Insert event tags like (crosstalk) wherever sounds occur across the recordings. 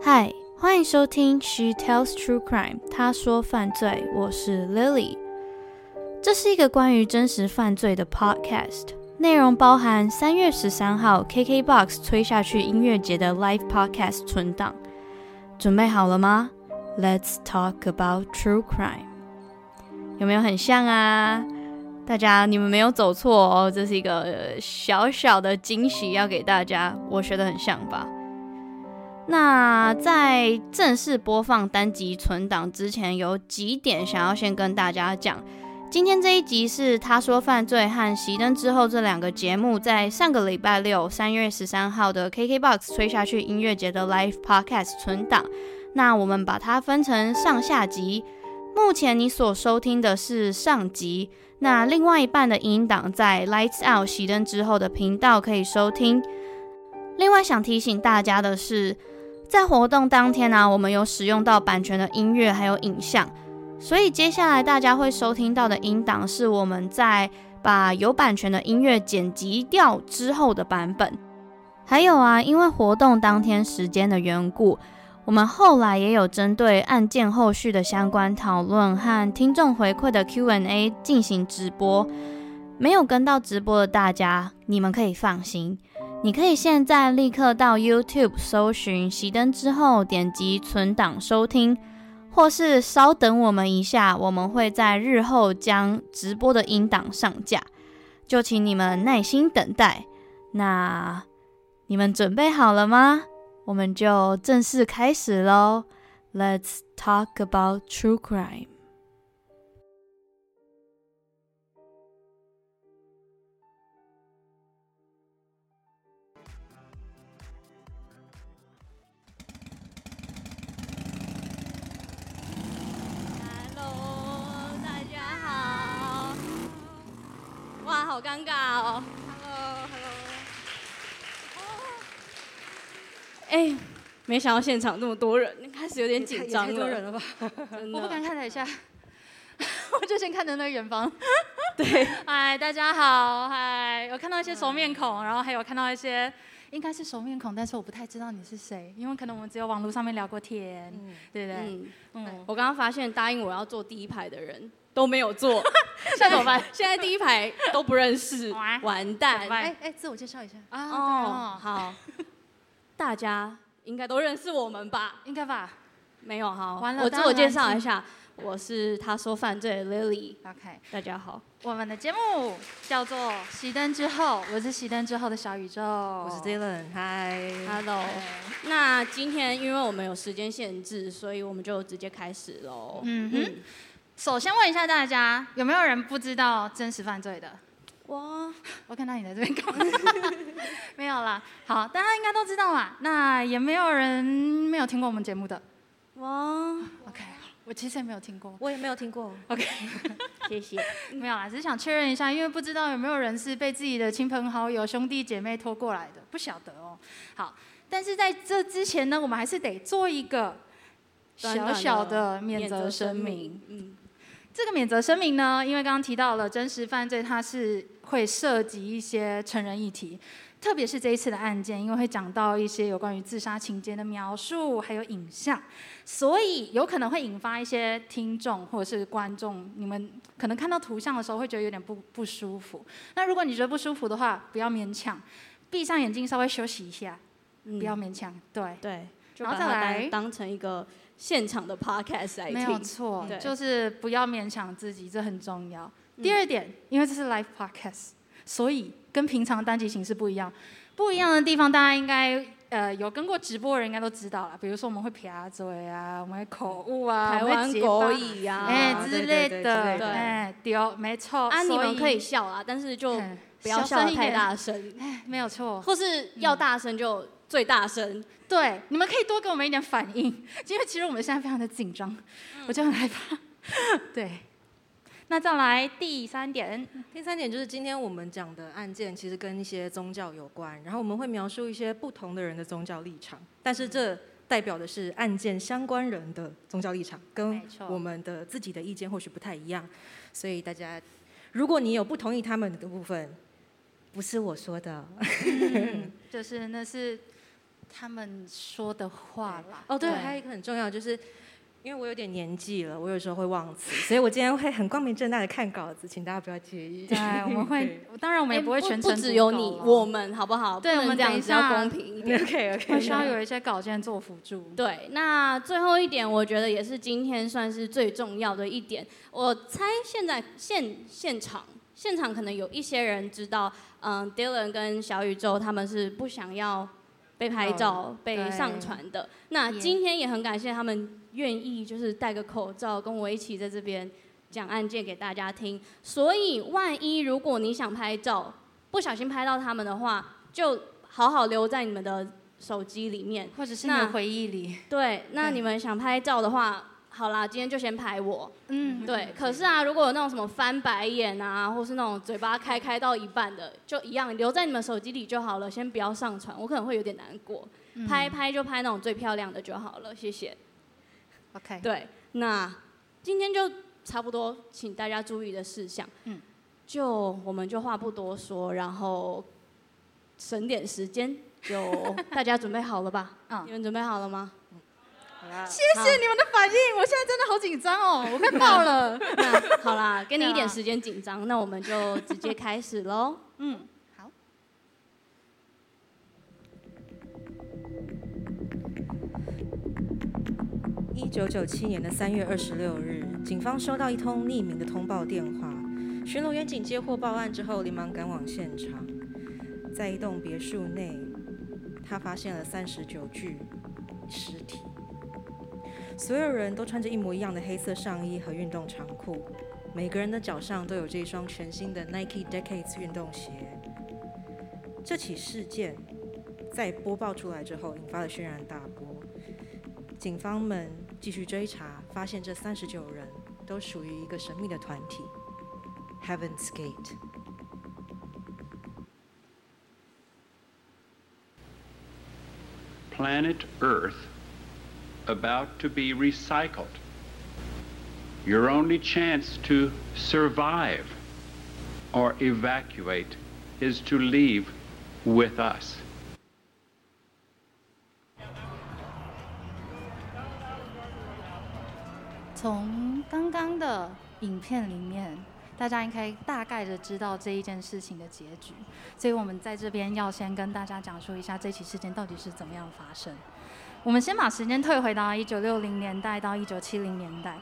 嗨，欢迎收听 She Tells True Crime，她说犯罪，我是 Lily。这是一个关于真实犯罪的 podcast。内容包含三月十三号 KKBOX 吹下去音乐节的 Live Podcast 存档，准备好了吗？Let's talk about true crime。有没有很像啊？大家你们没有走错哦，这是一个小小的惊喜要给大家。我学得很像吧？那在正式播放单集存档之前，有几点想要先跟大家讲。今天这一集是他说犯罪和熄灯之后这两个节目在上个礼拜六三月十三号的 KKBOX 吹下去音乐节的 Live Podcast 存档。那我们把它分成上下集。目前你所收听的是上集，那另外一半的音档在 Lights Out 熄灯之后的频道可以收听。另外想提醒大家的是，在活动当天呢、我们有使用到版权的音乐还有影像。所以接下来大家会收听到的音档是我们在把有版权的音乐剪辑掉之后的版本。还有啊，因为活动当天时间的缘故，我们后来也有针对案件后续的相关讨论和听众回馈的 Q&A 进行直播。没有跟到直播的大家，你们可以放心，你可以现在立刻到 YouTube 搜寻“熄灯之后”，点击存档收听。或是稍等我们一下，我们会在日后将直播的音档上架，就请你们耐心等待。那你们准备好了吗？我们就正式开始喽。Let's talk about true crime. 好尴尬哦！Hello，Hello。哎，没想到现场那么多人，开始有点紧张了。太多人了吧？我不敢看台下，(laughs) 我就先看着那个远方。对，(laughs) 嗨，大家好，嗨，我看到一些熟面孔，然后还有看到一些应该是熟面孔，但是我不太知道你是谁，因为可能我们只有网络上面聊过天，嗯、对不对？嗯。嗯，我刚刚发现答应我要坐第一排的人。都没有做，(laughs) 现在怎么办？(laughs) 现在第一排都不认识，完蛋！哎哎，自我介绍一下啊！哦，好，大家应该都认识我们吧？应该吧？没有哈，完了我自我介绍一下，我是他说犯罪的 Lily。OK，大家好，我们的节目叫做《熄灯之后》，我是熄灯之后的小宇宙，我是 Dylan。Hi，Hello。那今天因为我们有时间限制，所以我们就直接开始喽。嗯哼。首先问一下大家，有没有人不知道真实犯罪的？我，我看到你在这边搞，(laughs) 没有啦。好，大家应该都知道嘛。那也没有人没有听过我们节目的。我，OK，我其实也没有听过，我也没有听过。OK，(laughs) 谢谢。没有啦，只是想确认一下，因为不知道有没有人是被自己的亲朋好友、兄弟姐妹拖过来的，不晓得哦。好，但是在这之前呢，我们还是得做一个小小的免责声明。嗯。这个免责声明呢，因为刚刚提到了真实犯罪，它是会涉及一些成人议题。特别是这一次的案件，因为会讲到一些有关于自杀情节的描述，还有影像，所以有可能会引发一些听众或者是观众，你们可能看到图像的时候会觉得有点不不舒服。那如果你觉得不舒服的话，不要勉强，闭上眼睛稍微休息一下，嗯、不要勉强。对对，然后再来当成一个现场的 podcast 来听，没有错，就是不要勉强自己，这很重要。嗯、第二点，因为这是 live podcast。所以跟平常单集形式不一样，不一样的地方，大家应该呃有跟过直播的人应该都知道了。比如说我们会撇嘴啊，我们会口误啊，(laughs) 台湾国语啊，哎之类的，哎对，没错。啊，你们可以笑啊，但是就不要笑太大声，哎，没有错。或是要大声就最大声，对，你们可以多给我们一点反应，(laughs) 因为其实我们现在非常的紧张，我就很害怕，(laughs) 对。那再来第三点，第三点就是今天我们讲的案件，其实跟一些宗教有关，然后我们会描述一些不同的人的宗教立场，但是这代表的是案件相关人的宗教立场，跟我们的自己的意见或许不太一样，所以大家，如果你有不同意他们的部分，不是我说的，嗯、就是那是他们说的话啦。哦，对，还有一个很重要就是。因为我有点年纪了，我有时候会忘词，所以我今天会很光明正大的看稿子，请大家不要介意。对，我们会，(laughs) 当然我们也不会全程、欸、不，不只有你，我们好不好？对，我们这样子要公平一点。OK OK。我需要有一些稿件做辅助。对，那最后一点，我觉得也是今天算是最重要的一点。我猜现在现现场现场可能有一些人知道，嗯，Dylan 跟小宇宙他们是不想要。被拍照、被上传的，那今天也很感谢他们愿意就是戴个口罩跟我一起在这边讲案件给大家听。所以万一如果你想拍照，不小心拍到他们的话，就好好留在你们的手机里面，或者是你的回忆里。对，那你们想拍照的话。好啦，今天就先拍我。嗯，对。可是啊，如果有那种什么翻白眼啊，或是那种嘴巴开开到一半的，就一样留在你们手机里就好了，先不要上传，我可能会有点难过。嗯、拍拍就拍那种最漂亮的就好了，谢谢。OK。对，那今天就差不多，请大家注意的事项。嗯。就我们就话不多说，然后省点时间，就大家准备好了吧？(laughs) 嗯。你们准备好了吗？谢谢你们的反应，我现在真的好紧张哦，(laughs) 我快爆了。那好啦，给你一点时间紧张，那我们就直接开始喽。(laughs) 嗯，好。一九九七年的三月二十六日，警方收到一通匿名的通报电话，巡逻员警接获报案之后，连忙赶往现场，在一栋别墅内，他发现了三十九具尸体。所有人都穿着一模一样的黑色上衣和运动长裤，每个人的脚上都有这一双全新的 Nike Decades 运动鞋。这起事件在播报出来之后，引发了轩然大波。警方们继续追查，发现这三十九人都属于一个神秘的团体 ——Heaven's Gate。Planet Earth about to be recycled. Your only chance to survive or evacuate is to leave with us. 从刚刚的影片里面，大家应该大概的知道这一件事情的结局，所以我们在这边要先跟大家讲述一下这起事件到底是怎么样发生。 我们先把时间退回到一九六零年代到一九七零年代，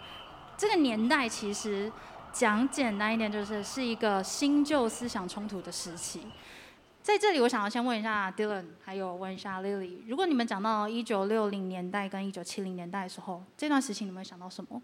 这个年代其实讲简单一点，就是是一个新旧思想冲突的时期。在这里，我想要先问一下 Dylan，还有问一下 Lily，如果你们讲到一九六零年代跟一九七零年代的时候，这段时期你们想到什么？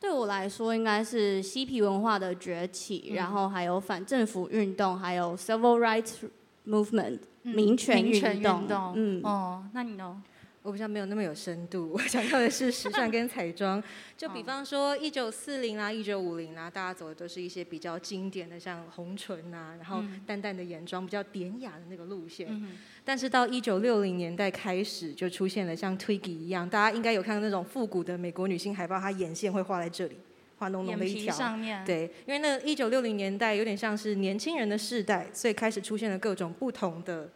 对我来说，应该是嬉皮文化的崛起，嗯、然后还有反政府运动，还有 Civil Rights Movement、嗯、民权运动。嗯，哦，那你呢？我比较没有那么有深度，我想要的是时尚跟彩妆。(laughs) 就比方说一九四零啊，一九五零啊，大家走的都是一些比较经典的，像红唇啊，然后淡淡的眼妆，比较典雅的那个路线。嗯、但是到一九六零年代开始，就出现了像 Twiggy 一样，大家应该有看到那种复古的美国女性海报，她眼线会画在这里，画浓浓的一条。上面。对，因为那一九六零年代有点像是年轻人的世代，所以开始出现了各种不同的。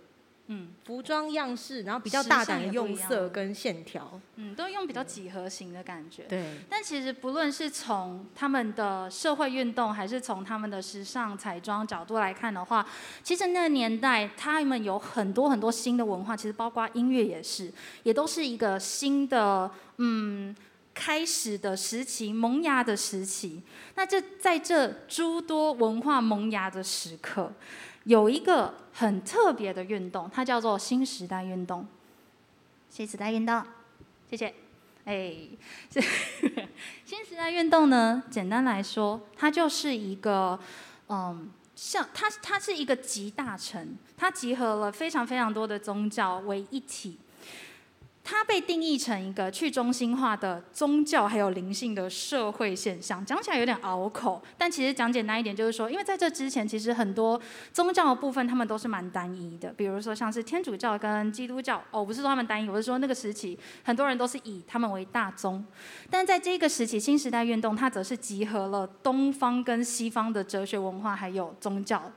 嗯，服装样式，然后比较大胆的用色跟线条，嗯，都用比较几何型的感觉。对。但其实不论是从他们的社会运动，还是从他们的时尚彩妆角度来看的话，其实那个年代他们有很多很多新的文化，其实包括音乐也是，也都是一个新的嗯开始的时期，萌芽的时期。那这在这诸多文化萌芽的时刻。有一个很特别的运动，它叫做新时代运动。新时代运动，谢谢。哎，(laughs) 新时代运动呢，简单来说，它就是一个，嗯，像它，它是一个集大成，它集合了非常非常多的宗教为一体。它被定义成一个去中心化的宗教还有灵性的社会现象，讲起来有点拗口，但其实讲简单一点就是说，因为在这之前，其实很多宗教的部分他们都是蛮单一的，比如说像是天主教跟基督教，哦，不是说他们单一，我是说那个时期很多人都是以他们为大宗，但在这个时期新时代运动，它则是集合了东方跟西方的哲学文化还有宗教。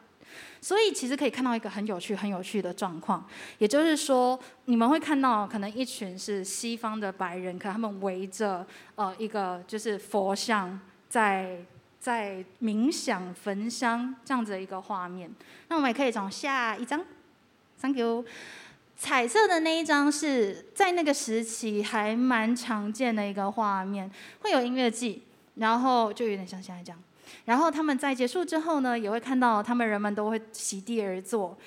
所以其实可以看到一个很有趣、很有趣的状况，也就是说，你们会看到可能一群是西方的白人，可他们围着呃一个就是佛像在在冥想焚香这样子的一个画面。那我们也可以从下一张，Thank you。彩色的那一张是在那个时期还蛮常见的一个画面，会有音乐祭，然后就有点像现在这样。然后他们在结束之后呢，也会看到他们人们都会席地而坐。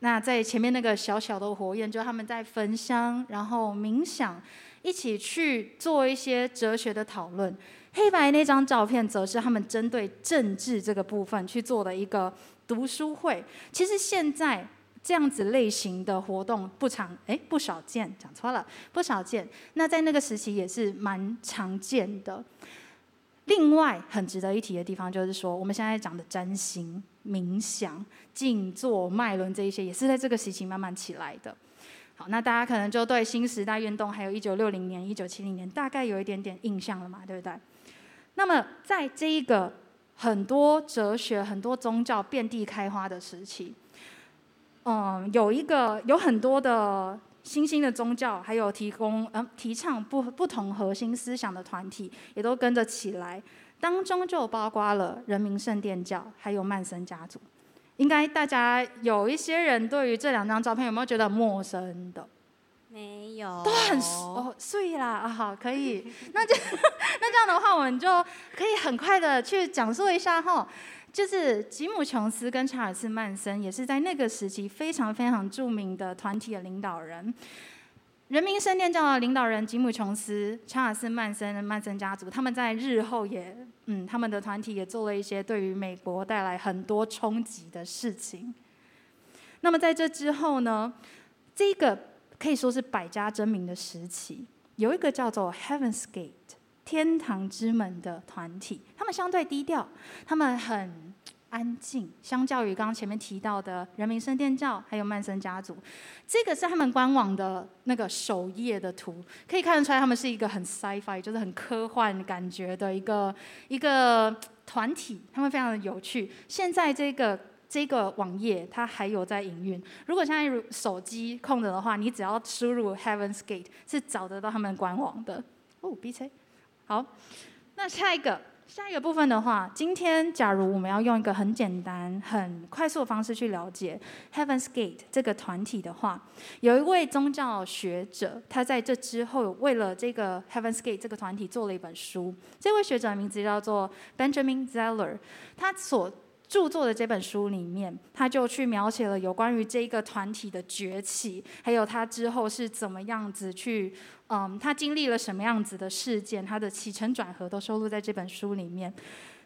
那在前面那个小小的火焰，就他们在焚香，然后冥想，一起去做一些哲学的讨论。黑白那张照片则是他们针对政治这个部分去做的一个读书会。其实现在这样子类型的活动不常，哎，不少见，讲错了，不少见。那在那个时期也是蛮常见的。另外很值得一提的地方就是说，我们现在讲的占星、冥想、静坐、脉轮这一些，也是在这个时期慢慢起来的。好，那大家可能就对新时代运动，还有一九六零年、一九七零年，大概有一点点印象了嘛，对不对？那么在这一个很多哲学、很多宗教遍地开花的时期，嗯，有一个有很多的。新兴的宗教，还有提供嗯提倡不不同核心思想的团体，也都跟着起来。当中就包括了人民圣殿教，还有曼森家族。应该大家有一些人对于这两张照片有没有觉得陌生的？没有，都很哦，所以啦啊，好，可以。那就那这样的话，我们就可以很快的去讲述一下哈。就是吉姆·琼斯跟查尔斯·曼森，也是在那个时期非常非常著名的团体的领导人。人民圣殿教的领导人吉姆·琼斯、查尔斯·曼森曼森家族，他们在日后也，嗯，他们的团体也做了一些对于美国带来很多冲击的事情。那么在这之后呢，这个可以说是百家争鸣的时期，有一个叫做 Heaven's Gate。天堂之门的团体，他们相对低调，他们很安静，相较于刚刚前面提到的人民圣殿教还有曼森家族，这个是他们官网的那个首页的图，可以看得出来，他们是一个很 sci-fi，就是很科幻感觉的一个一个团体，他们非常的有趣。现在这个这个网页它还有在营运，如果现在手机空着的话，你只要输入 Heaven's Gate 是找得到他们官网的。哦，B C。好，那下一个下一个部分的话，今天假如我们要用一个很简单、很快速的方式去了解 Heaven's Gate 这个团体的话，有一位宗教学者，他在这之后为了这个 Heaven's Gate 这个团体做了一本书。这位学者的名字叫做 Benjamin Zeller，他所著作的这本书里面，他就去描写了有关于这一个团体的崛起，还有他之后是怎么样子去，嗯，他经历了什么样子的事件，他的起承转合都收录在这本书里面。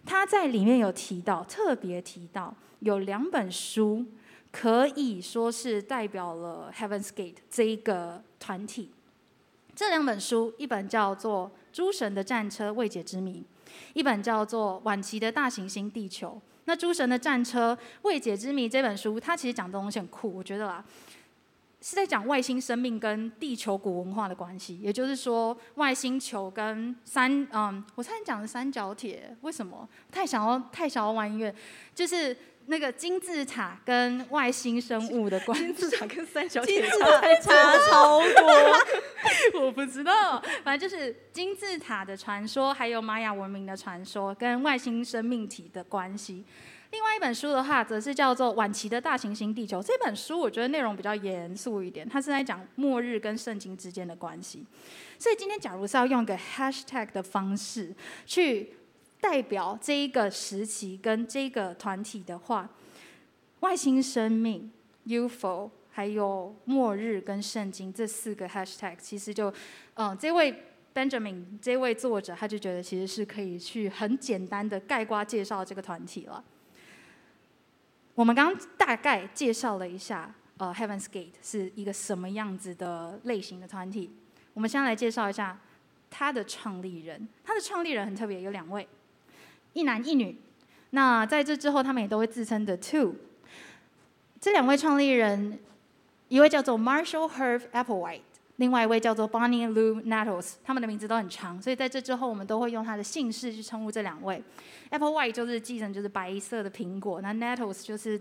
他在里面有提到，特别提到有两本书可以说是代表了 Heaven's Gate 这一个团体。这两本书，一本叫做《诸神的战车：未解之谜》，一本叫做《晚期的大行星地球》。那《诸神的战车：未解之谜》这本书，它其实讲的东西很酷，我觉得啦。是在讲外星生命跟地球古文化的关系，也就是说，外星球跟三嗯，我差点讲的三角铁，为什么？太想要太想要玩音乐，就是那个金字塔跟外星生物的关系。金字塔跟三角铁差差超多，我不知道，反正就是金字塔的传说，还有玛雅文明的传说跟外星生命体的关系。另外一本书的话，则是叫做《晚期的大行星地球》。这本书我觉得内容比较严肃一点，它是在讲末日跟圣经之间的关系。所以今天，假如是要用一个 hashtag 的方式去代表这一个时期跟这个团体的话，外星生命、UFO，还有末日跟圣经这四个 hashtag，其实就，嗯，这位 Benjamin 这位作者他就觉得其实是可以去很简单的概括介绍这个团体了。我们刚刚大概介绍了一下，呃，Heaven's Gate 是一个什么样子的类型的团体。我们先来介绍一下他的创立人。他的创立人很特别，有两位，一男一女。那在这之后，他们也都会自称 The Two。这两位创立人，一位叫做 Marshall Herb Applewhite。另外一位叫做 Bonnie Lou Nettles，他们的名字都很长，所以在这之后我们都会用他的姓氏去称呼这两位。Applewhite 就是继承就是白色的苹果，那 Nettles 就是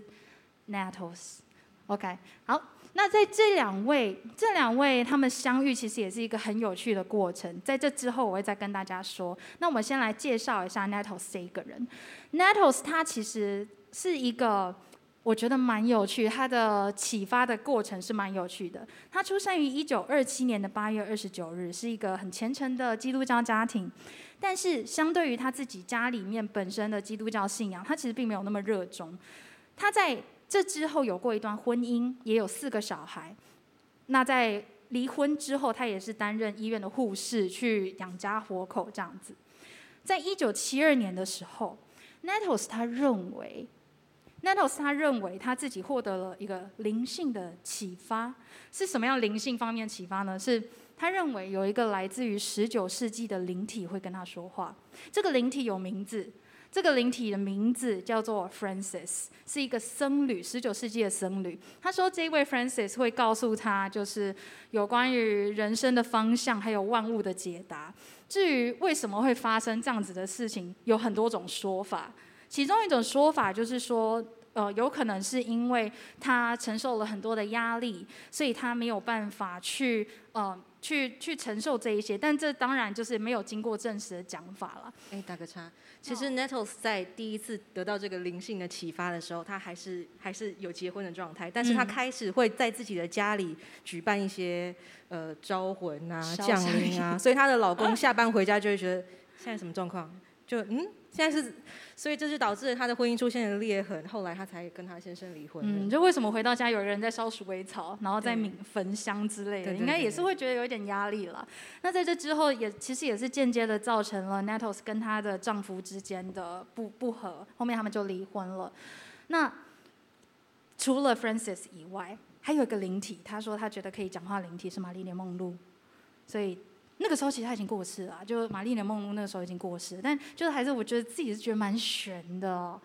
Nettles。OK，好，那在这两位这两位他们相遇其实也是一个很有趣的过程，在这之后我会再跟大家说。那我们先来介绍一下 Nettles 这一个人。Nettles 他其实是一个。我觉得蛮有趣，他的启发的过程是蛮有趣的。他出生于一九二七年的八月二十九日，是一个很虔诚的基督教家庭。但是，相对于他自己家里面本身的基督教信仰，他其实并没有那么热衷。他在这之后有过一段婚姻，也有四个小孩。那在离婚之后，他也是担任医院的护士，去养家活口这样子。在一九七二年的时候，Nettles 他认为。Nettles 他认为他自己获得了一个灵性的启发，是什么样灵性方面启发呢？是他认为有一个来自于十九世纪的灵体会跟他说话，这个灵体有名字，这个灵体的名字叫做 Francis，是一个僧侣，十九世纪的僧侣。他说这位 Francis 会告诉他，就是有关于人生的方向，还有万物的解答。至于为什么会发生这样子的事情，有很多种说法。其中一种说法就是说，呃，有可能是因为他承受了很多的压力，所以他没有办法去，呃，去去承受这一些。但这当然就是没有经过证实的讲法了。哎，打个叉，其实 Nettles 在第一次得到这个灵性的启发的时候，他还是还是有结婚的状态，但是他开始会在自己的家里举办一些呃招魂啊、降临啊，所以她的老公 (laughs) 下班回家就会觉得现在什么状况？就嗯。现在是，所以这就导致了他的婚姻出现了裂痕。后来她才跟她先生离婚。嗯，就为什么回到家有人在烧鼠尾草，然后在冥焚香之类的，应该也是会觉得有一点压力了。那在这之后也，也其实也是间接的造成了 Nettles 跟她的丈夫之间的不不和，后面他们就离婚了。那除了 Francis 以外，还有一个灵体，他说他觉得可以讲话，灵体是玛丽莲梦露，所以。那个时候其实他已经过世了，就玛丽莲梦露那个时候已经过世，但就是还是我觉得自己是觉得蛮悬的哦。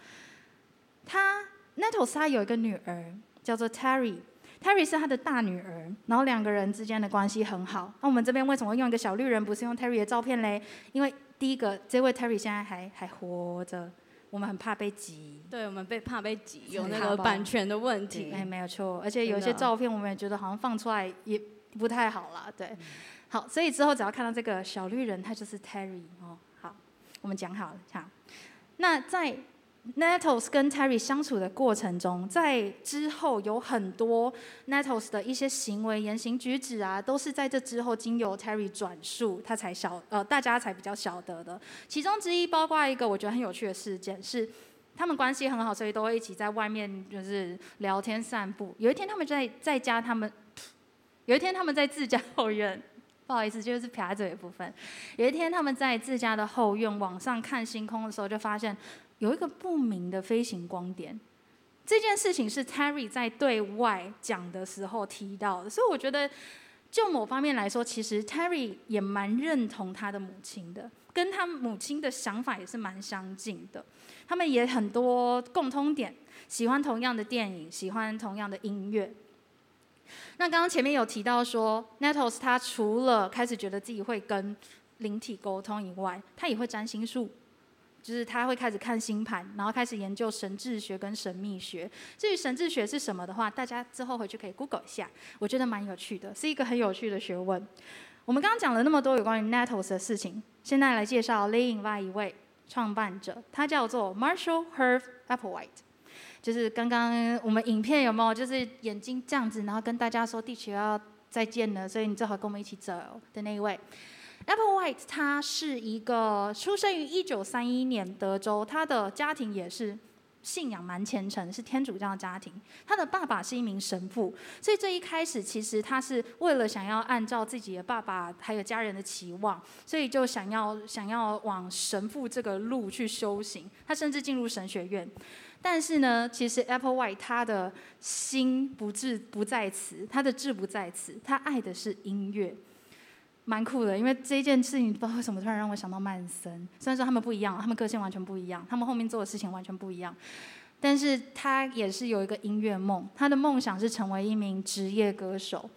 他 Nettles 他有一个女儿叫做 Terry，Terry 是他的大女儿，然后两个人之间的关系很好。那我们这边为什么会用一个小绿人，不是用 Terry 的照片嘞？因为第一个，这位 Terry 现在还还活着，我们很怕被挤。对，我们被怕被挤，有那个版权的问题。哎，没有错，而且有一些照片我们也觉得好像放出来也不太好啦，对。嗯好，所以之后只要看到这个小绿人，他就是 Terry 哦。好，我们讲好了，好。那在 Nettles 跟 Terry 相处的过程中，在之后有很多 Nettles 的一些行为、言行举止啊，都是在这之后经由 Terry 转述，他才晓呃大家才比较晓得的。其中之一包括一个我觉得很有趣的事件是，他们关系很好，所以都会一起在外面就是聊天散步。有一天他们在在家，他们有一天他们在自家后院。不好意思，就是撇嘴的部分。有一天，他们在自家的后院往上看星空的时候，就发现有一个不明的飞行光点。这件事情是 Terry 在对外讲的时候提到的，所以我觉得，就某方面来说，其实 Terry 也蛮认同他的母亲的，跟他母亲的想法也是蛮相近的。他们也很多共通点，喜欢同样的电影，喜欢同样的音乐。那刚刚前面有提到说，Nettles 他除了开始觉得自己会跟灵体沟通以外，他也会占星术。就是他会开始看星盘，然后开始研究神智学跟神秘学。至于神智学是什么的话，大家之后回去可以 Google 一下，我觉得蛮有趣的，是一个很有趣的学问。我们刚刚讲了那么多有关于 Nettles 的事情，现在来介绍另外一位创办者，他叫做 Marshall Herb Applewhite，就是刚刚我们影片有没有，就是眼睛这样子，然后跟大家说地球要再见了，所以你最好跟我们一起走的那一位。Applewhite 他是一个出生于一九三一年德州，他的家庭也是信仰蛮虔诚，是天主教的家庭。他的爸爸是一名神父，所以这一开始其实他是为了想要按照自己的爸爸还有家人的期望，所以就想要想要往神父这个路去修行。他甚至进入神学院，但是呢，其实 Applewhite 他的心不志不在此，他的志不在此，他爱的是音乐。蛮酷的，因为这一件事情不知道为什么突然让我想到曼森。虽然说他们不一样，他们个性完全不一样，他们后面做的事情完全不一样，但是他也是有一个音乐梦，他的梦想是成为一名职业歌手。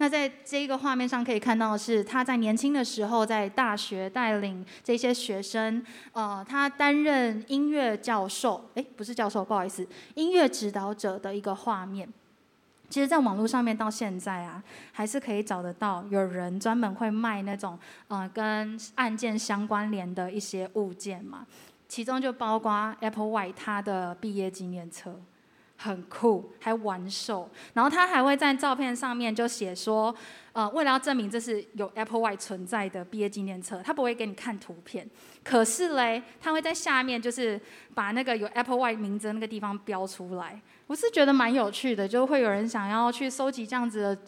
那在这个画面上可以看到是他在年轻的时候在大学带领这些学生，呃，他担任音乐教授，诶，不是教授，不好意思，音乐指导者的一个画面。其实，在网络上面到现在啊，还是可以找得到有人专门会卖那种呃跟案件相关联的一些物件嘛。其中就包括 Applewhite 他的毕业纪念册，很酷，还玩手。然后他还会在照片上面就写说，呃，为了要证明这是有 Applewhite 存在的毕业纪念册，他不会给你看图片。可是嘞，他会在下面就是把那个有 Applewhite 名字的那个地方标出来。我是觉得蛮有趣的，就会有人想要去收集这样子的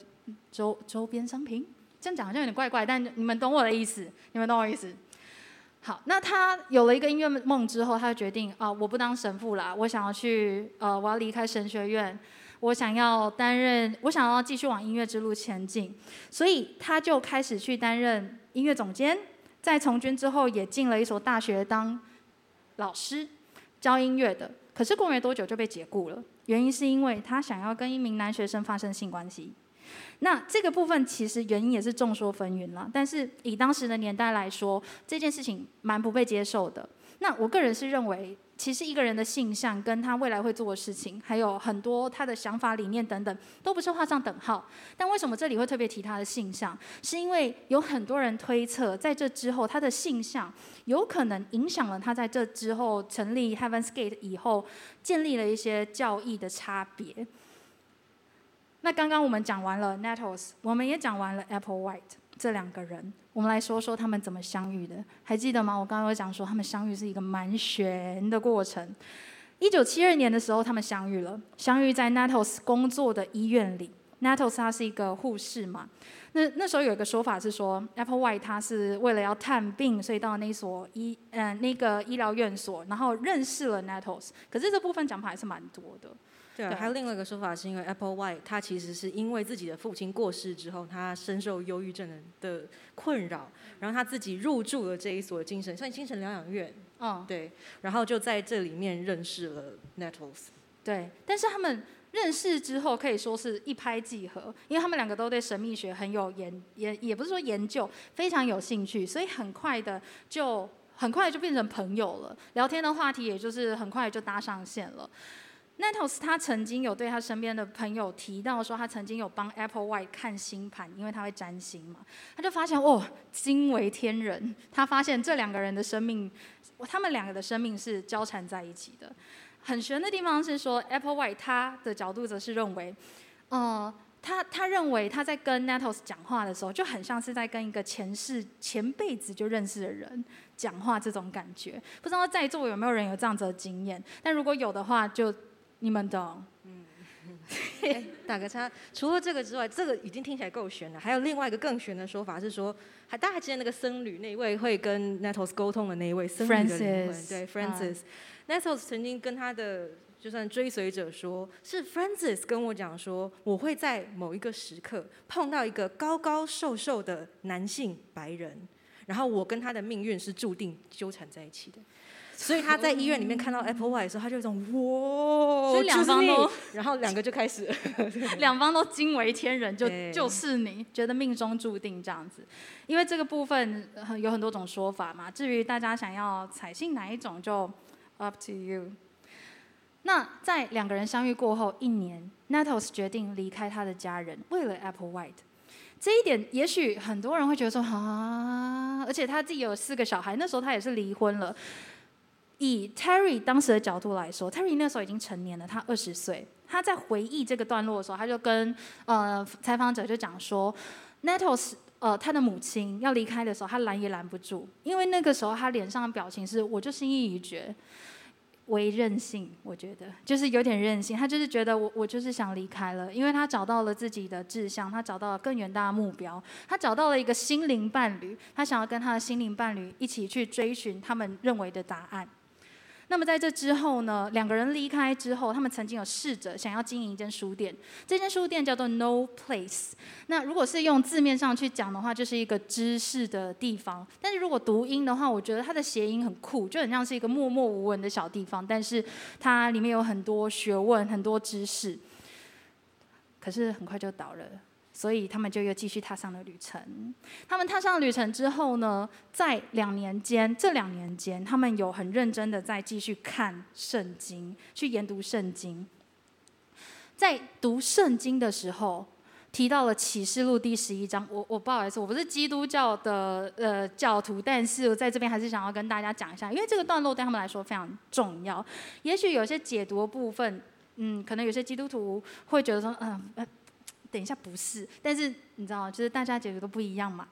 周周边商品。这样讲好像有点怪怪，但你们懂我的意思，你们懂我意思。好，那他有了一个音乐梦之后，他就决定啊，我不当神父啦，我想要去呃，我要离开神学院，我想要担任，我想要继续往音乐之路前进，所以他就开始去担任音乐总监，在从军之后也进了一所大学当老师，教音乐的。可是过没多久就被解雇了。原因是因为他想要跟一名男学生发生性关系，那这个部分其实原因也是众说纷纭了。但是以当时的年代来说，这件事情蛮不被接受的。那我个人是认为。其实一个人的性向跟他未来会做的事情，还有很多他的想法、理念等等，都不是画上等号。但为什么这里会特别提他的性向？是因为有很多人推测，在这之后，他的性向有可能影响了他在这之后成立 Heaven's Gate 以后，建立了一些教义的差别。那刚刚我们讲完了 Nettles，我们也讲完了 Applewhite 这两个人。我们来说说他们怎么相遇的，还记得吗？我刚刚有讲说他们相遇是一个蛮悬的过程。一九七二年的时候，他们相遇了，相遇在 Nettles 工作的医院里。Nettles 他是一个护士嘛，那那时候有一个说法是说，Applewhite 他是为了要探病，所以到那所医嗯、呃、那个医疗院所，然后认识了 Nettles。可是这部分讲法还是蛮多的。对，还有另外一个说法，是因为 Applewhite 他其实是因为自己的父亲过世之后，他深受忧郁症的困扰，然后他自己入住了这一所精神像精神疗养院。嗯，对，然后就在这里面认识了 Nettles。对，但是他们认识之后可以说是一拍即合，因为他们两个都对神秘学很有研也也不是说研究，非常有兴趣，所以很快的就很快就变成朋友了，聊天的话题也就是很快就搭上线了。Nettles 他曾经有对他身边的朋友提到说，他曾经有帮 Applewhite 看星盘，因为他会占星嘛。他就发现哦，惊为天人。他发现这两个人的生命，他们两个的生命是交缠在一起的。很玄的地方是说，Applewhite 他的角度则是认为，呃，他他认为他在跟 Nettles 讲话的时候，就很像是在跟一个前世前辈子就认识的人讲话这种感觉。不知道在座有没有人有这样子的经验？但如果有的话，就你们懂，(laughs) 打个叉。除了这个之外，这个已经听起来够悬了。还有另外一个更悬的说法是说，还大家还记得那个僧侣那一位会跟 Nettles 沟通的那一位僧侣的灵魂，对，Francis。Nettles 曾经跟他的就算追随者说，是 Francis 跟我讲说，我会在某一个时刻碰到一个高高瘦瘦的男性白人，然后我跟他的命运是注定纠缠在一起的。所以他在医院里面看到 Applewhite 的时候，他就有一种哇，所以两方都，然后两个就开始，(laughs) 两方都惊为天人，就就是你觉得命中注定这样子。因为这个部分有很多种说法嘛，至于大家想要采信哪一种，就 up to you。那在两个人相遇过后一年，Nettles 决定离开他的家人，为了 Applewhite。这一点也许很多人会觉得说啊，而且他自己有四个小孩，那时候他也是离婚了。以 Terry 当时的角度来说，Terry 那时候已经成年了，他二十岁。他在回忆这个段落的时候，他就跟呃采访者就讲说，Nettles 呃他的母亲要离开的时候，他拦也拦不住，因为那个时候他脸上的表情是我就心意已决。为任性，我觉得就是有点任性。他就是觉得我我就是想离开了，因为他找到了自己的志向，他找到了更远大的目标，他找到了一个心灵伴侣，他想要跟他的心灵伴侣一起去追寻他们认为的答案。那么在这之后呢，两个人离开之后，他们曾经有试着想要经营一间书店，这间书店叫做 No Place。那如果是用字面上去讲的话，就是一个知识的地方。但是如果读音的话，我觉得它的谐音很酷，就很像是一个默默无闻的小地方，但是它里面有很多学问、很多知识。可是很快就倒了。所以他们就又继续踏上了旅程。他们踏上旅程之后呢，在两年间，这两年间，他们有很认真的在继续看圣经，去研读圣经。在读圣经的时候，提到了启示录第十一章。我我不好意思，我不是基督教的呃教徒，但是我在这边还是想要跟大家讲一下，因为这个段落对他们来说非常重要。也许有些解读的部分，嗯，可能有些基督徒会觉得说，嗯。等一下，不是，但是你知道，就是大家解读都不一样嘛。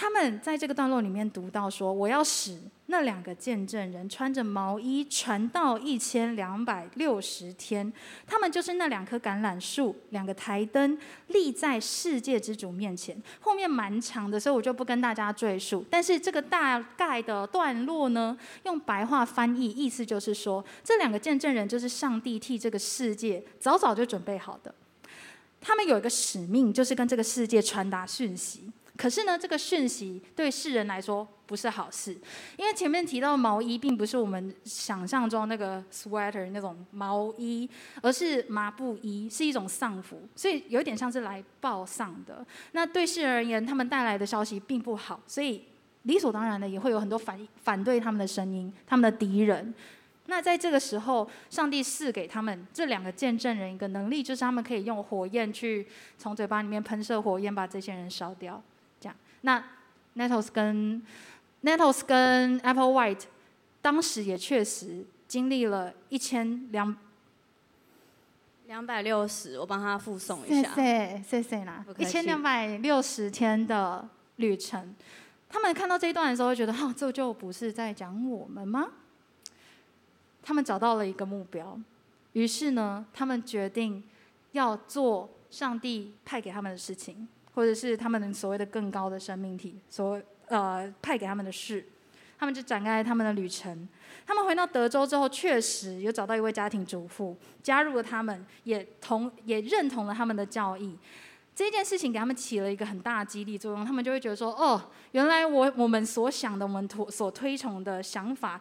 他们在这个段落里面读到说：“我要使那两个见证人穿着毛衣传到一千两百六十天，他们就是那两棵橄榄树，两个台灯立在世界之主面前。”后面蛮长的，所以我就不跟大家赘述。但是这个大概的段落呢，用白话翻译，意思就是说，这两个见证人就是上帝替这个世界早早就准备好的。他们有一个使命，就是跟这个世界传达讯息。可是呢，这个讯息对世人来说不是好事，因为前面提到毛衣，并不是我们想象中那个 sweater 那种毛衣，而是麻布衣，是一种丧服，所以有点像是来报丧的。那对世人而言，他们带来的消息并不好，所以理所当然的也会有很多反反对他们的声音，他们的敌人。那在这个时候，上帝赐给他们这两个见证人一个能力，就是他们可以用火焰去从嘴巴里面喷射火焰，把这些人烧掉。这样，那 Nettles 跟 Nettles 跟 Applewhite 当时也确实经历了一千两两百六十，我帮他附送一下。谢谢谢谢啦，一千两百六十天的旅程。他们看到这一段的时候，会觉得，哦，这就不是在讲我们吗？他们找到了一个目标，于是呢，他们决定要做上帝派给他们的事情，或者是他们所谓的更高的生命体所呃派给他们的事。他们就展开他们的旅程。他们回到德州之后，确实有找到一位家庭主妇，加入了他们，也同也认同了他们的教义。这件事情给他们起了一个很大的激励作用，他们就会觉得说：哦，原来我我们所想的，我们所推崇的想法。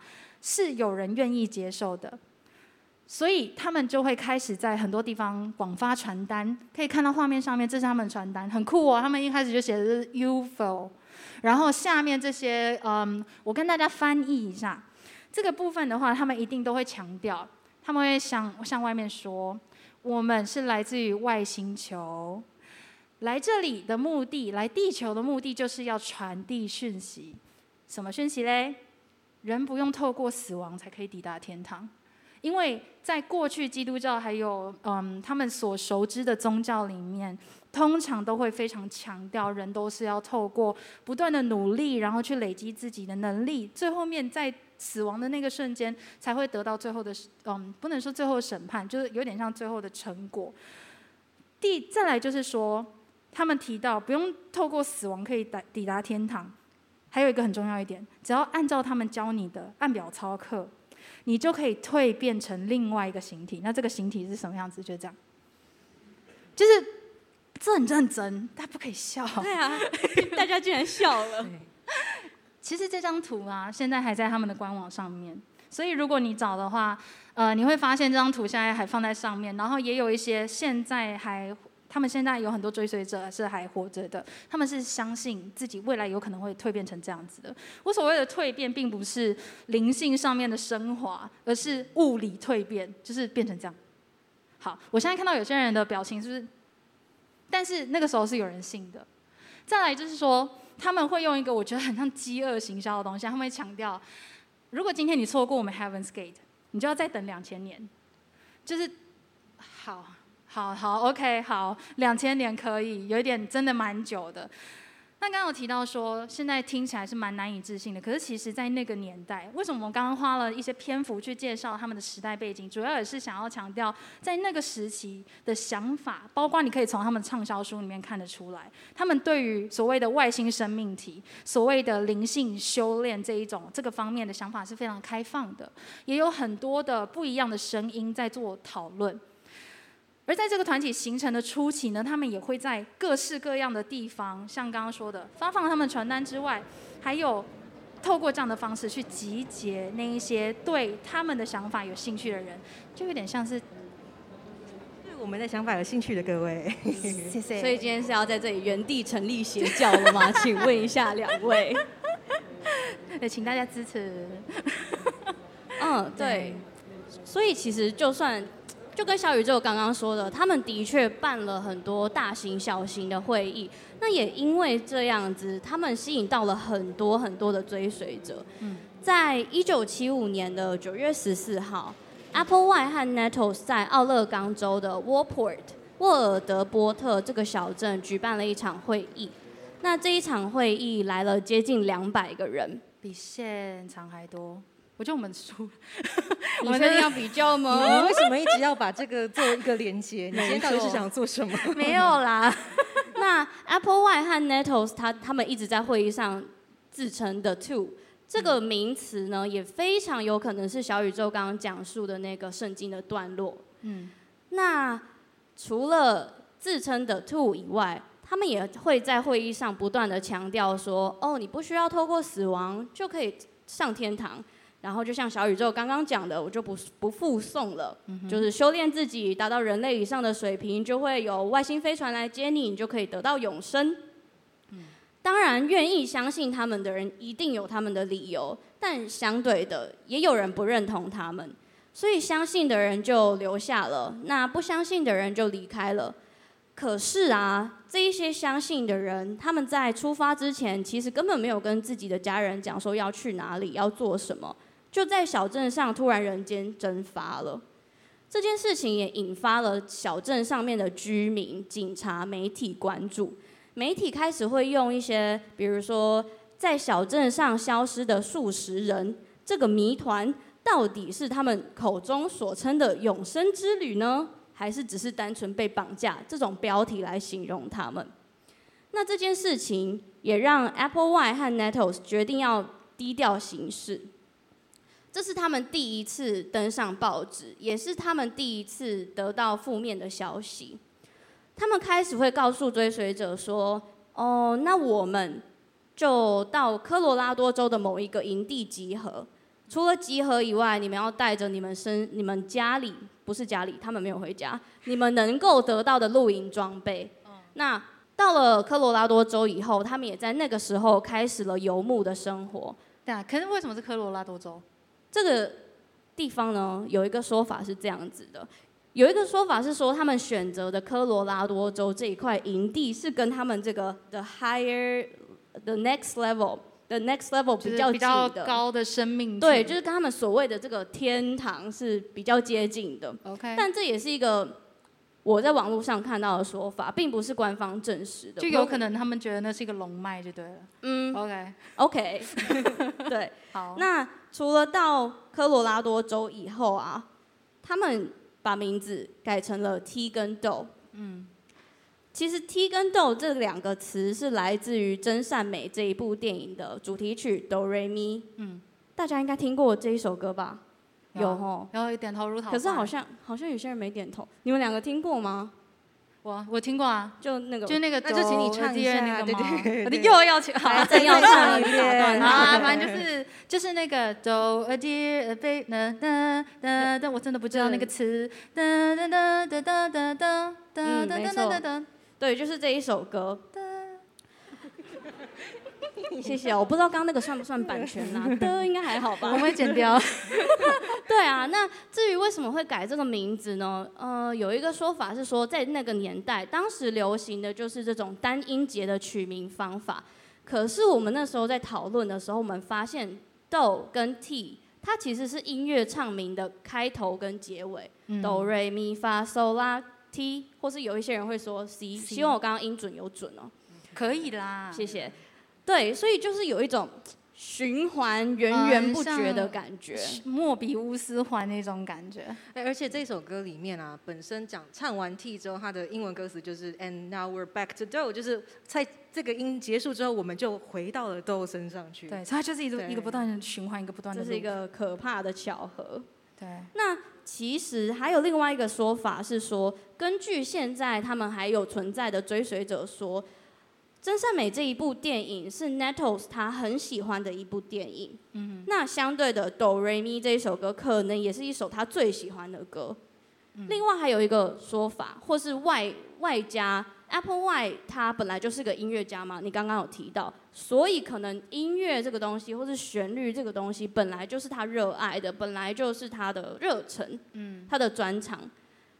是有人愿意接受的，所以他们就会开始在很多地方广发传单。可以看到画面上面，这是他们传单，很酷哦。他们一开始就写的是 UFO，然后下面这些，嗯，我跟大家翻译一下这个部分的话，他们一定都会强调，他们会向向外面说，我们是来自于外星球，来这里的目的，来地球的目的就是要传递讯息，什么讯息嘞？人不用透过死亡才可以抵达天堂，因为在过去基督教还有嗯他们所熟知的宗教里面，通常都会非常强调人都是要透过不断的努力，然后去累积自己的能力，最后面在死亡的那个瞬间才会得到最后的嗯不能说最后审判，就是有点像最后的成果。第再来就是说，他们提到不用透过死亡可以抵抵达天堂。还有一个很重要一点，只要按照他们教你的按表操课，你就可以蜕变成另外一个形体。那这个形体是什么样子？就这样，就是这很认真，大家不可以笑。对啊，(laughs) 大家竟然笑了。其实这张图啊，现在还在他们的官网上面。所以如果你找的话，呃，你会发现这张图现在还放在上面，然后也有一些现在还，他们现在有很多追随者是还活着的，他们是相信自己未来有可能会蜕变成这样子的。我所谓的蜕变，并不是灵性上面的升华，而是物理蜕变，就是变成这样。好，我现在看到有些人的表情是不是？但是那个时候是有人信的。再来就是说，他们会用一个我觉得很像饥饿行销的东西，他们会强调。如果今天你错过我们 Heaven's Gate，你就要再等两千年，就是好，好，好，OK，好，两千年可以，有一点真的蛮久的。那刚刚有提到说，现在听起来是蛮难以置信的。可是其实，在那个年代，为什么我们刚刚花了一些篇幅去介绍他们的时代背景？主要也是想要强调，在那个时期的想法，包括你可以从他们畅销书里面看得出来，他们对于所谓的外星生命体、所谓的灵性修炼这一种这个方面的想法是非常开放的，也有很多的不一样的声音在做讨论。而在这个团体形成的初期呢，他们也会在各式各样的地方，像刚刚说的发放他们传单之外，还有透过这样的方式去集结那一些对他们的想法有兴趣的人，就有点像是对我们的想法有兴趣的各位。谢谢。所以今天是要在这里原地成立邪教了吗？请问一下两位。(laughs) (laughs) 也请大家支持。嗯，对。所以其实就算。就跟小宇宙刚刚说的，他们的确办了很多大型小型的会议，那也因为这样子，他们吸引到了很多很多的追随者。嗯，在一九七五年的九月十四号，Applewhite 和 Nettles 在奥勒冈州的 Warport 沃尔德波特这个小镇举办了一场会议。那这一场会议来了接近两百个人，比现场还多。我觉得我们输，(laughs) 我们一定要比较吗？你为什么一直要把这个做一个连接？(laughs) 你今天到底是想做什么？没有啦。(laughs) 那 Applewhite 和 Nettles 他他们一直在会议上自称 The Two，这个名词呢也非常有可能是小宇宙刚刚讲述的那个圣经的段落。嗯。那除了自称 The Two 以外，他们也会在会议上不断的强调说：哦，你不需要透过死亡就可以上天堂。然后就像小宇宙刚刚讲的，我就不不附送了，嗯、就是修炼自己，达到人类以上的水平，就会有外星飞船来接你，你就可以得到永生。嗯、当然，愿意相信他们的人一定有他们的理由，但相对的，也有人不认同他们，所以相信的人就留下了，那不相信的人就离开了。可是啊，这一些相信的人，他们在出发之前，其实根本没有跟自己的家人讲说要去哪里，要做什么。就在小镇上突然人间蒸发了，这件事情也引发了小镇上面的居民、警察、媒体关注。媒体开始会用一些，比如说在小镇上消失的数十人这个谜团，到底是他们口中所称的永生之旅呢，还是只是单纯被绑架？这种标题来形容他们。那这件事情也让 Applewhite 和 Nettles 决定要低调行事。这是他们第一次登上报纸，也是他们第一次得到负面的消息。他们开始会告诉追随者说：“哦，那我们就到科罗拉多州的某一个营地集合。除了集合以外，你们要带着你们身、你们家里不是家里，他们没有回家，你们能够得到的露营装备。那到了科罗拉多州以后，他们也在那个时候开始了游牧的生活。对啊，可是为什么是科罗拉多州？”这个地方呢，有一个说法是这样子的，有一个说法是说，他们选择的科罗拉多州这一块营地是跟他们这个 the higher the next level the next level 比较高的生命，对，就是跟他们所谓的这个天堂是比较接近的。OK，但这也是一个。我在网络上看到的说法，并不是官方证实的，就有可能他们觉得那是一个龙脉，就对了。嗯，OK，OK，(laughs) 对。(laughs) 好，那除了到科罗拉多州以后啊，他们把名字改成了 T 跟 Do。嗯，其实 T 跟 Do 这两个词是来自于《真善美》这一部电影的主题曲《Do Re Mi》。嗯，大家应该听过这一首歌吧？有吼，然后点头如捣蒜。可是好像好像有些人没点头。你们两个听过吗？我我听过啊，就那个，就那个，那就请你唱一下那个吗？对对对，又要请，好，再要唱一遍啊，反正就是就是那个 do a dear a baby，哒哒哒哒，我真的不知道那个词，哒哒哒哒哒哒哒哒哒哒哒哒，对，就是这一首歌。(laughs) 谢谢，我不知道刚刚那个算不算版权啊？(laughs) 的应该还好吧，我会剪掉。(laughs) 对啊，那至于为什么会改这个名字呢？呃，有一个说法是说，在那个年代，当时流行的就是这种单音节的取名方法。可是我们那时候在讨论的时候，我们发现 Do 跟 T 它其实是音乐唱名的开头跟结尾。嗯、Do Re Mi Fa So La Ti，或是有一些人会说 C。希望我刚刚音准有准哦。可以啦，谢谢。对，所以就是有一种循环源源不绝的感觉，莫比乌斯环那种感觉。哎，而且这首歌里面啊，本身讲唱完 T 之后，它的英文歌词就是 And now we're back to Do，就是在这个音结束之后，我们就回到了 Do 身上去。对，所以它就是一个一个不断的循环，一个不断的。这是一个可怕的巧合。对。那其实还有另外一个说法是说，根据现在他们还有存在的追随者说。真善美这一部电影是 Nettles 他很喜欢的一部电影。嗯，那相对的哆瑞咪这一首歌可能也是一首他最喜欢的歌。嗯、另外还有一个说法，或是外外加 Applewhite 他本来就是个音乐家嘛，你刚刚有提到，所以可能音乐这个东西，或是旋律这个东西，本来就是他热爱的，本来就是他的热忱，嗯，他的专长。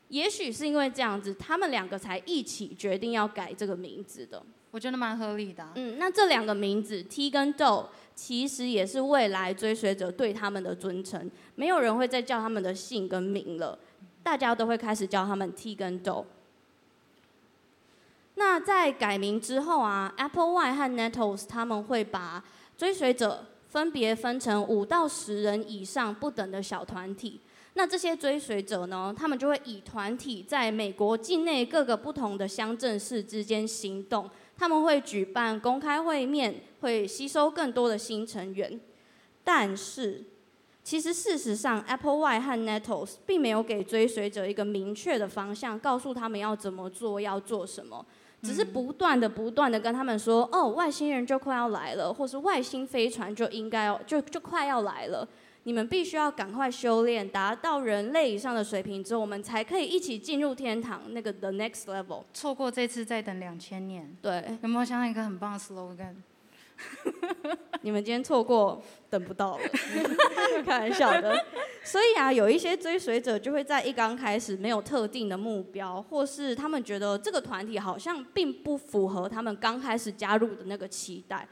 也许是因为这样子，他们两个才一起决定要改这个名字的。我觉得蛮合理的。嗯，那这两个名字 T 跟 D，其实也是未来追随者对他们的尊称，没有人会再叫他们的姓跟名了，大家都会开始叫他们 T 跟 D。那在改名之后啊，Applewhite 和 Nettles 他们会把追随者分别分成五到十人以上不等的小团体。那这些追随者呢，他们就会以团体在美国境内各个不同的乡镇市之间行动。他们会举办公开会面，会吸收更多的新成员。但是，其实事实上，Applewhite 和 Nettles 并没有给追随者一个明确的方向，告诉他们要怎么做，要做什么，只是不断的、不断的跟他们说：“哦，外星人就快要来了，或是外星飞船就应该要就就快要来了。”你们必须要赶快修炼，达到人类以上的水平之后，我们才可以一起进入天堂那个 the next level。错过这次再等两千年。对，有没有想到一个很棒的 slogan？(laughs) 你们今天错过，等不到了。(laughs) 开玩笑的。所以啊，有一些追随者就会在一刚开始没有特定的目标，或是他们觉得这个团体好像并不符合他们刚开始加入的那个期待，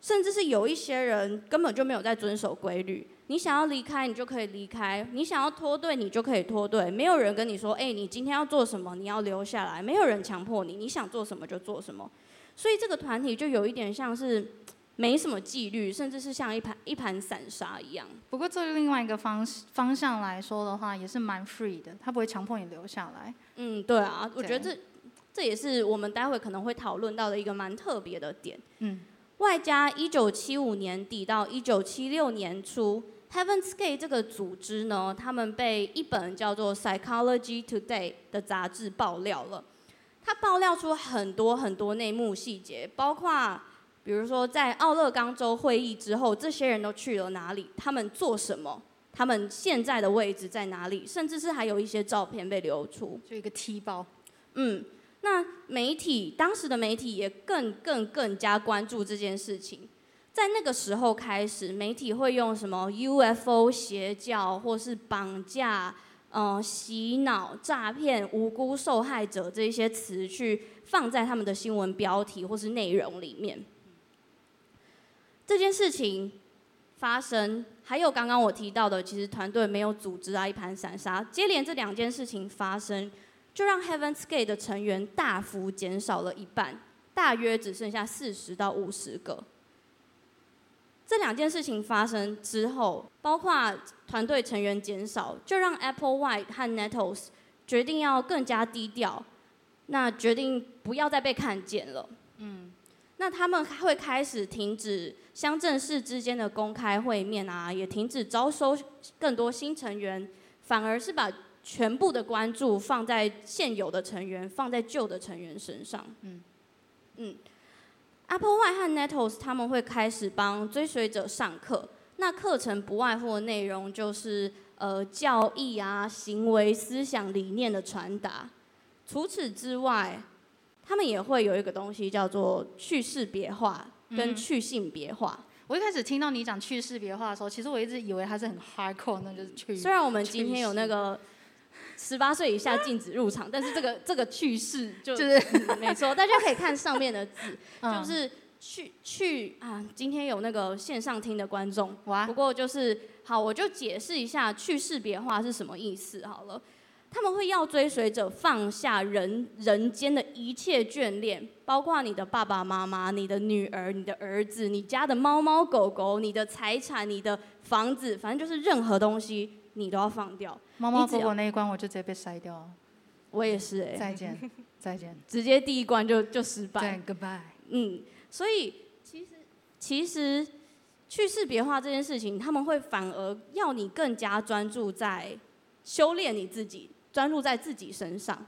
甚至是有一些人根本就没有在遵守规律。你想要离开，你就可以离开；你想要脱队，你就可以脱队。没有人跟你说：“哎，你今天要做什么？你要留下来。”没有人强迫你，你想做什么就做什么。所以这个团体就有一点像是没什么纪律，甚至是像一盘一盘散沙一样。不过，这另外一个方方向来说的话，也是蛮 free 的，他不会强迫你留下来。嗯，对啊，我觉得这这也是我们待会可能会讨论到的一个蛮特别的点。嗯，外加一九七五年底到一九七六年初。Heaven's Gate 这个组织呢，他们被一本叫做《Psychology Today》的杂志爆料了。他爆料出很多很多内幕细节，包括比如说在奥勒冈州会议之后，这些人都去了哪里，他们做什么，他们现在的位置在哪里，甚至是还有一些照片被流出，就一个踢包。嗯，那媒体当时的媒体也更更更加关注这件事情。在那个时候开始，媒体会用什么 UFO 邪教，或是绑架、呃洗脑、诈骗无辜受害者这些词去放在他们的新闻标题或是内容里面。这件事情发生，还有刚刚我提到的，其实团队没有组织啊，一盘散沙。接连这两件事情发生，就让 Heaven's Gate 的成员大幅减少了一半，大约只剩下四十到五十个。这两件事情发生之后，包括团队成员减少，就让 Applewhite 和 Nettles 决定要更加低调，那决定不要再被看见了。嗯，那他们会开始停止乡镇市之间的公开会面啊，也停止招收更多新成员，反而是把全部的关注放在现有的成员，放在旧的成员身上。嗯嗯，Applewhite 和 Nettles 他们会开始帮追随者上课，那课程不外乎的内容就是呃教义啊、行为、思想、理念的传达。除此之外，他们也会有一个东西叫做去识别化跟去性别化。嗯我一开始听到你讲去识别化的时候，其实我一直以为它是很 hardcore，那就是去。虽然我们今天有那个十八岁以下禁止入场，但是这个这个去识就、就是、嗯、没错，大家可以看上面的字，(laughs) 就是去去啊。今天有那个线上听的观众，哇，不过就是好，我就解释一下去识别化是什么意思好了。他们会要追随者放下人人间的一切眷恋，包括你的爸爸妈妈、你的女儿、你的儿子、你家的猫猫狗狗、你的财产、你的房子，反正就是任何东西你都要放掉。猫猫狗狗那一关我就直接被筛掉了。我也是哎、欸。再见，再见。(laughs) 直接第一关就就失败。对，Goodbye。嗯，所以其实其实去识别化这件事情，他们会反而要你更加专注在修炼你自己。专注在自己身上，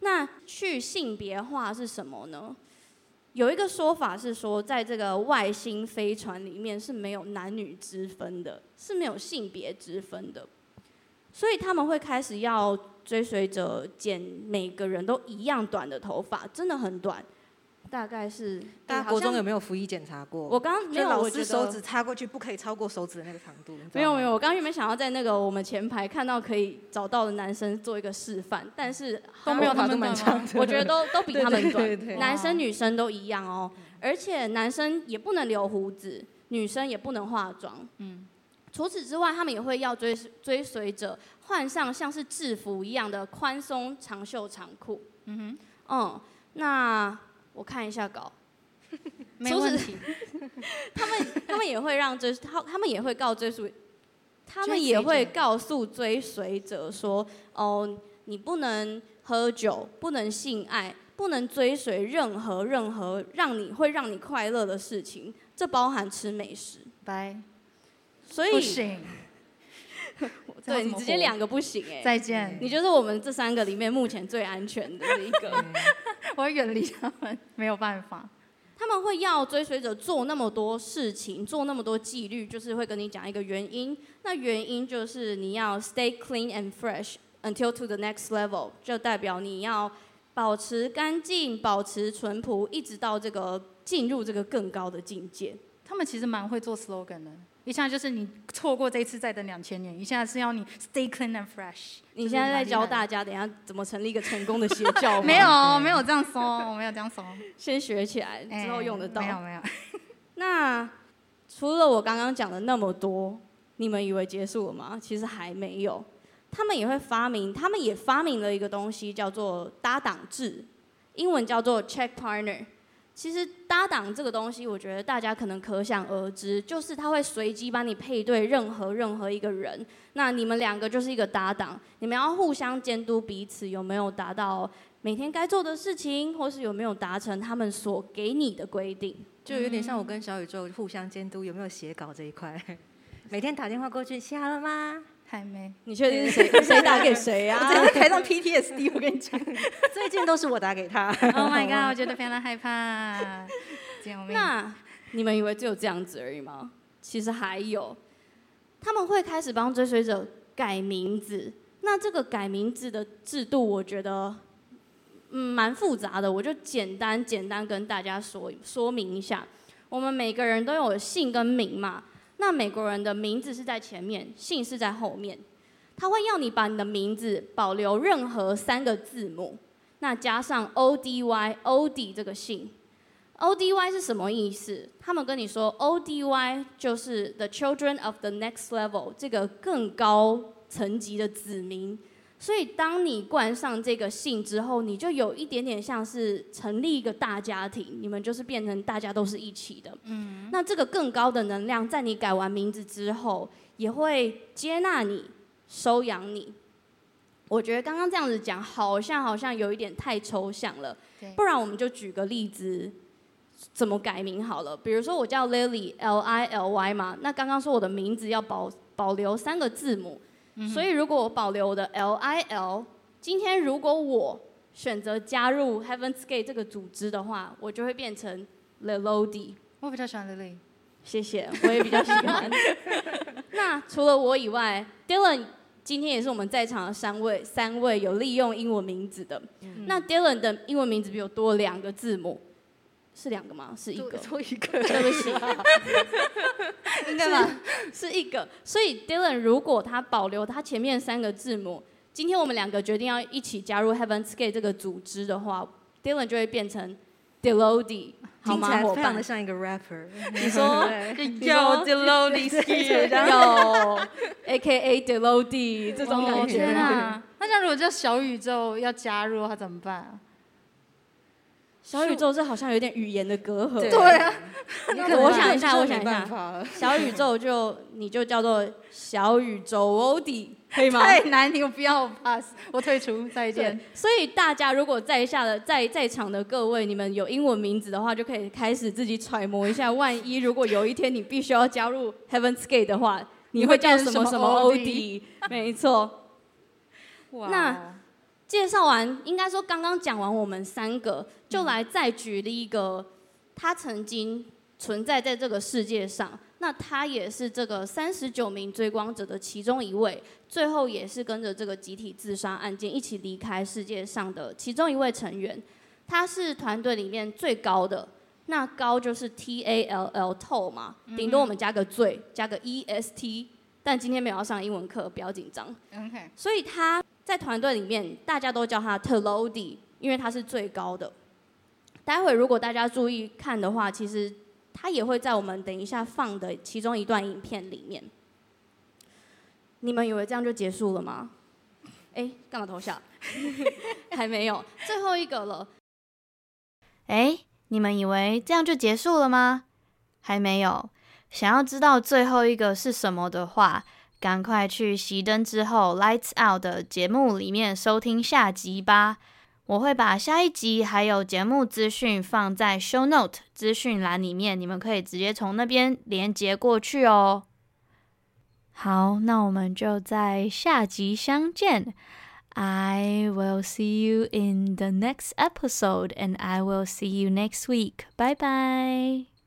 那去性别化是什么呢？有一个说法是说，在这个外星飞船里面是没有男女之分的，是没有性别之分的，所以他们会开始要追随者剪每个人都一样短的头发，真的很短。大概是大家国中有没有服役检查过？我刚刚没有，老师手指插过去不可以超过手指的那个长度。没有没有，我刚刚原本想要在那个我们前排看到可以找到的男生做一个示范，但是都没有他们短。我觉得都都比他们短，对对对对，男生女生都一样哦。而且男生也不能留胡子，女生也不能化妆。嗯。除此之外，他们也会要追追随者换上像是制服一样的宽松长袖长裤。嗯哼。嗯，那。我看一下稿，(laughs) 没问题。(laughs) 他们他们也会让追他他们也会告追随，他们也会告诉追随者说：哦，你不能喝酒，不能性爱，不能追随任何任何让你会让你快乐的事情，这包含吃美食。拜。所以不行。(laughs) 对你直接两个不行哎、欸。再见。你就是我们这三个里面目前最安全的一个。(laughs) 我要远离他们，没有办法。他们会要追随者做那么多事情，做那么多纪律，就是会跟你讲一个原因。那原因就是你要 stay clean and fresh until to the next level，就代表你要保持干净、保持淳朴，一直到这个进入这个更高的境界。他们其实蛮会做 slogan 的。一下就是你错过这一次，再等两千年；一下是要你 stay clean and fresh。你现在在教大家，等下怎么成立一个成功的邪教吗？(laughs) 没有，没有这样说，我没有这样说。先学起来，之后用得到。没有，没有。(laughs) 那除了我刚刚讲的那么多，你们以为结束了吗？其实还没有。他们也会发明，他们也发明了一个东西，叫做搭档制，英文叫做 check partner。其实搭档这个东西，我觉得大家可能可想而知，就是他会随机帮你配对任何任何一个人，那你们两个就是一个搭档，你们要互相监督彼此有没有达到每天该做的事情，或是有没有达成他们所给你的规定，就有点像我跟小宇宙互相监督有没有写稿这一块，(laughs) 每天打电话过去，写好了吗？还没，你确定是谁？谁打给谁啊？我 (laughs) 在台上 PTSD，我跟你讲，(laughs) 最近都是我打给他。Oh my god，我觉得非常害怕。那你们以为只有这样子而已吗？其实还有，他们会开始帮追随者改名字。那这个改名字的制度，我觉得嗯蛮复杂的。我就简单简单跟大家说说明一下。我们每个人都有姓跟名嘛。那美国人的名字是在前面，姓是在后面。他会要你把你的名字保留任何三个字母，那加上 O D Y O D 这个姓。O D Y 是什么意思？他们跟你说 O D Y 就是 The Children of the Next Level 这个更高层级的子民。所以，当你冠上这个姓之后，你就有一点点像是成立一个大家庭，你们就是变成大家都是一起的。嗯。那这个更高的能量，在你改完名字之后，也会接纳你、收养你。我觉得刚刚这样子讲，好像好像有一点太抽象了。对。不然我们就举个例子，怎么改名好了？比如说我叫 Lily，L I L Y 嘛。那刚刚说我的名字要保保留三个字母。嗯、所以如果我保留我的 L I L，今天如果我选择加入 Heaven's Gate 这个组织的话，我就会变成 Lelody。我比较喜欢 Lily，谢谢，我也比较喜欢。(laughs) 那除了我以外，Dylan 今天也是我们在场的三位，三位有利用英文名字的。嗯、那 Dylan 的英文名字比我多两个字母，是两个吗？是一个，多一个，(laughs) 对不起，(laughs) 应该吧？是一个。所以 Dylan 如果他保留他前面三个字母，今天我们两个决定要一起加入 Heaven's Gate 这个组织的话，Dylan 就会变成 Delody。听起来非常的像一个 rapper。你说，(laughs) 有 Delody，有 AKA Delody 这种感觉。那这样如果叫小宇宙要加入，他怎么办啊？小宇宙这好像有点语言的隔阂。对啊。我想一下，我想一下。小宇宙就你就叫做小宇宙 Ody。可以吗？太难你，我不要 pass，我退出，再见。所以大家如果在下的在在场的各位，你们有英文名字的话，就可以开始自己揣摩一下。万一如果有一天你必须要加入 Heaven's Gate 的话，你会叫什么什么 OD？没错。哇。那介绍完，应该说刚刚讲完，我们三个就来再举例一个，他曾经存在在这个世界上。那他也是这个三十九名追光者的其中一位，最后也是跟着这个集体自杀案件一起离开世界上的其中一位成员。他是团队里面最高的，那高就是 T A L L tall 嘛，顶多我们加个最，加个 E S T。但今天没有要上英文课，不要紧张。OK。所以他在团队里面，大家都叫他 Telody，因为他是最高的。待会如果大家注意看的话，其实。他也会在我们等一下放的其中一段影片里面。你们以为这样就结束了吗？哎，干嘛偷笑？(laughs) 还没有，最后一个了。哎，你们以为这样就结束了吗？还没有。想要知道最后一个是什么的话，赶快去熄灯之后 Lights Out 的节目里面收听下集吧。我会把下一集还有节目资讯放在 Show Note 资讯栏里面，你们可以直接从那边连接过去哦。好，那我们就在下集相见。I will see you in the next episode, and I will see you next week. Bye bye.